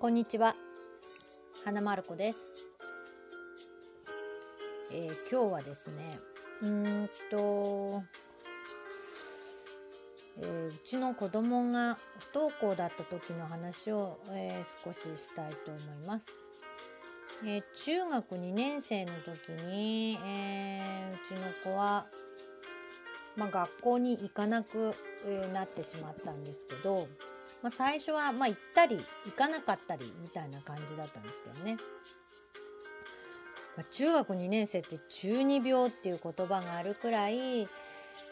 こんにちは。花丸子です、えー、今日はですねうんと、えー、うちの子供が不登校だった時の話を、えー、少ししたいと思います、え中学2年生の時に、えうちの子はまあ、学校に行かなくなってしまったんですけど、まあ、最初はまあ行ったり行かなかったりみたいな感じだったんですけどね、まあ、中学2年生って中二病っていう言葉があるくらい、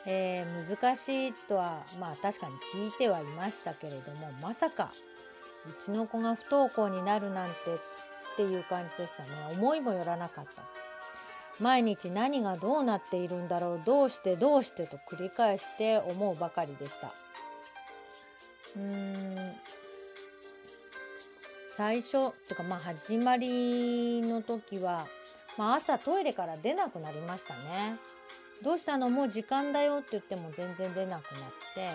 えー、難しいとはまあ確かに聞いてはいましたけれどもまさかうちの子が不登校になるなんてっていう感じでしたね。思いもよらなかった。毎日何がどうなっているんだろうどうしてどうしてと繰り返して思うばかりでした。うん。最初とかまあ始まりの時は、まあ、朝トイレから出なくなりましたね。どうしたの？もう時間だよって言っても全然出なくなって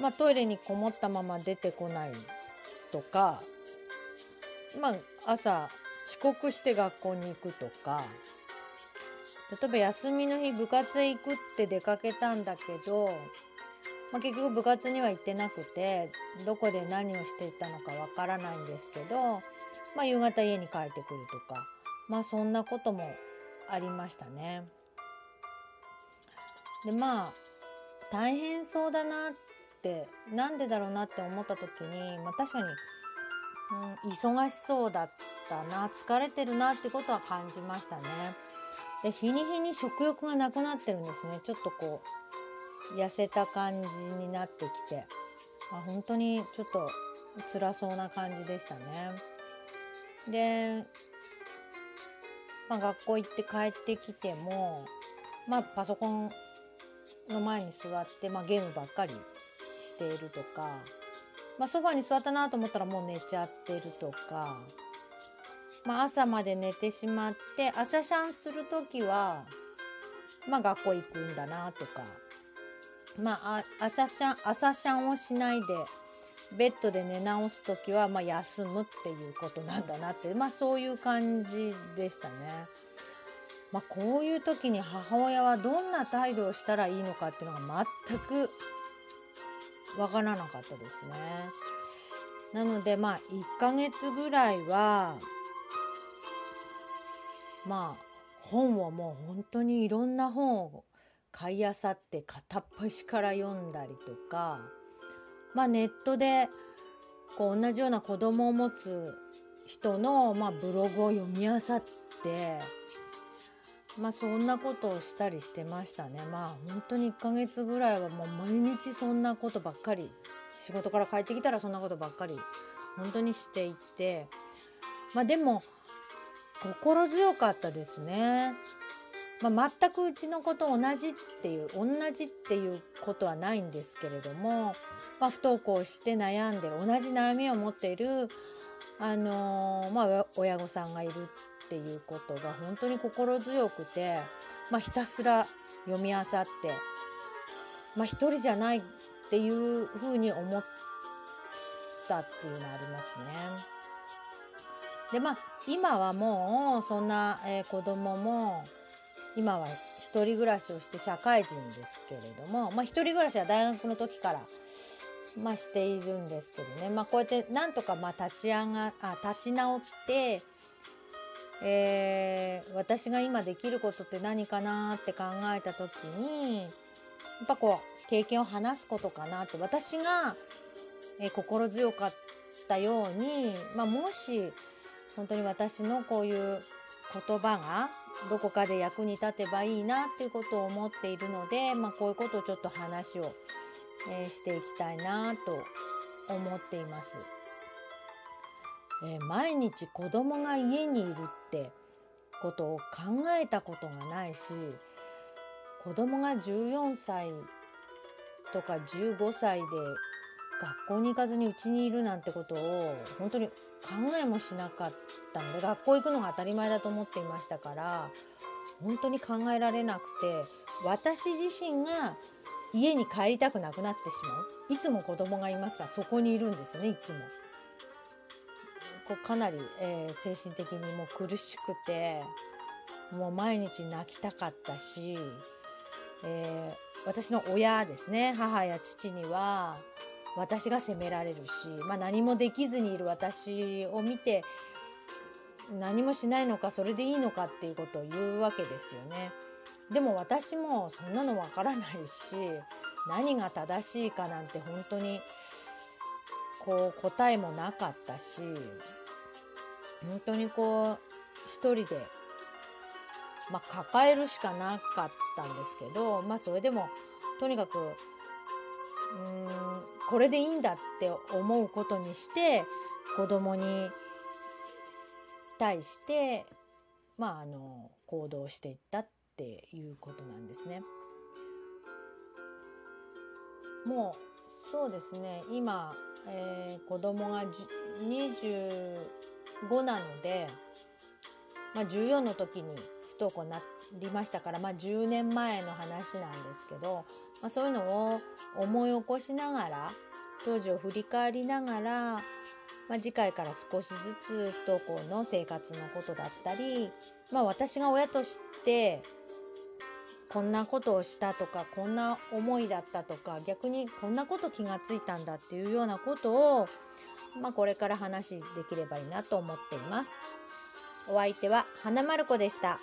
まあトイレにこもったまま出てこないとかまあ朝遅刻して学校に行くとか例えば休みの日部活へ行くって出かけたんだけど、まあ、結局部活には行ってなくてどこで何をしていたのかわからないんですけど、まあ、夕方家に帰ってくるとかまあそんなこともありましたね。でまあ大変そうだなってなんでだろうなって思った時に、まあ、確かにうん、忙しそうだったな疲れてるなってことは感じましたね。で日に日に食欲がなくなってるんですねちょっとこう痩せた感じになってきてあ本当にちょっと辛そうな感じでしたね。で、まあ、学校行って帰ってきても、まあ、パソコンの前に座って、まあ、ゲームばっかりしているとかまあ、ソファに座ったなと思ったらもう寝ちゃってるとか、まあ、朝まで寝てしまって朝シャンする時は、まあ、学校行くんだなとか、まあ、朝シャン朝シャンをしないでベッドで寝直す時は、まあ、休むっていうことなんだなって、まあ、そういう感じでしたね。まあ、こういう時に母親はどんな態度をしたらいいのかっていうのが全くわからなかったですね。なのでまあ1ヶ月ぐらいはまあ本をもう本当にいろんな本を買いあさって片っ端から読んだりとかまあネットでこう同じような子供を持つ人の、まあ、ブログを読みあさってまあそんなことをしたりしてましたねまあ本当に1ヶ月ぐらいはもう毎日そんなことばっかり仕事から帰ってきたらそんなことばっかり本当にしていてまあでも心強かったですね。まあ、全くうちの子と同じっていう同じっていうことはないんですけれども、まあ、不登校して悩んで同じ悩みを持っている、あのー、まあ、親御さんがいるっていうことが本当に心強くて、まあ、ひたすら読み漁って、まあ、一人じゃないっていうふうに思ったっていうのはありますね。でまあ今はもうそんな、えー、子供も今は一人暮らしをして社会人ですけれども、まあ、一人暮らしは大学の時から、まあ、しているんですけどね、まあ、こうやってなんとかまあ立ち上があ立ち直ってえー、私が今できることって何かなって考えた時にやっぱこう経験を話すことかなって私が、えー、心強かったように、まあ、もし本当に私のこういう言葉がどこかで役に立てばいいなっていうことを思っているので、まあ、こういうことをちょっと話を、えー、していきたいなと思っています。えー、毎日子供が家にいるってことを考えたことがないし子供が14歳とか15歳で学校に行かずにうちにいるなんてことを本当に考えもしなかったので学校行くのが当たり前だと思っていましたから本当に考えられなくて私自身が家に帰りたくなくなってしまういつも子供がいますからそこにいるんですよねいつも。こうかなり、えー、精神的にもう苦しくてもう毎日泣きたかったし、えー、私の親ですね母や父には私が責められるし、まあ、何もできずにいる私を見て何もしないのかそれでいいのかっていうことを言うわけですよね。でも私もそんなのわからないし何が正しいかなんて本当にこう答えもなかったし本当にこう一人で、まあ、抱えるしかなかったんですけどまあそれでもとにかくうんこれでいいんだって思うことにして子供に対してまああの行動していったっていうことなんですね。もうそうですね今、えー、子供が25なので、まあ、14の時に不登校になりましたから、まあ、10年前の話なんですけど、まあ、そういうのを思い起こしながら当時を振り返りながら、まあ、次回から少しずつ不登校の生活のことだったり、まあ、私が親としてこんなことをしたとかこんな思いだったとか逆にこんなこと気がついたんだっていうようなことを、まあ、これから話できればいいなと思っています。お相手は花丸子でした。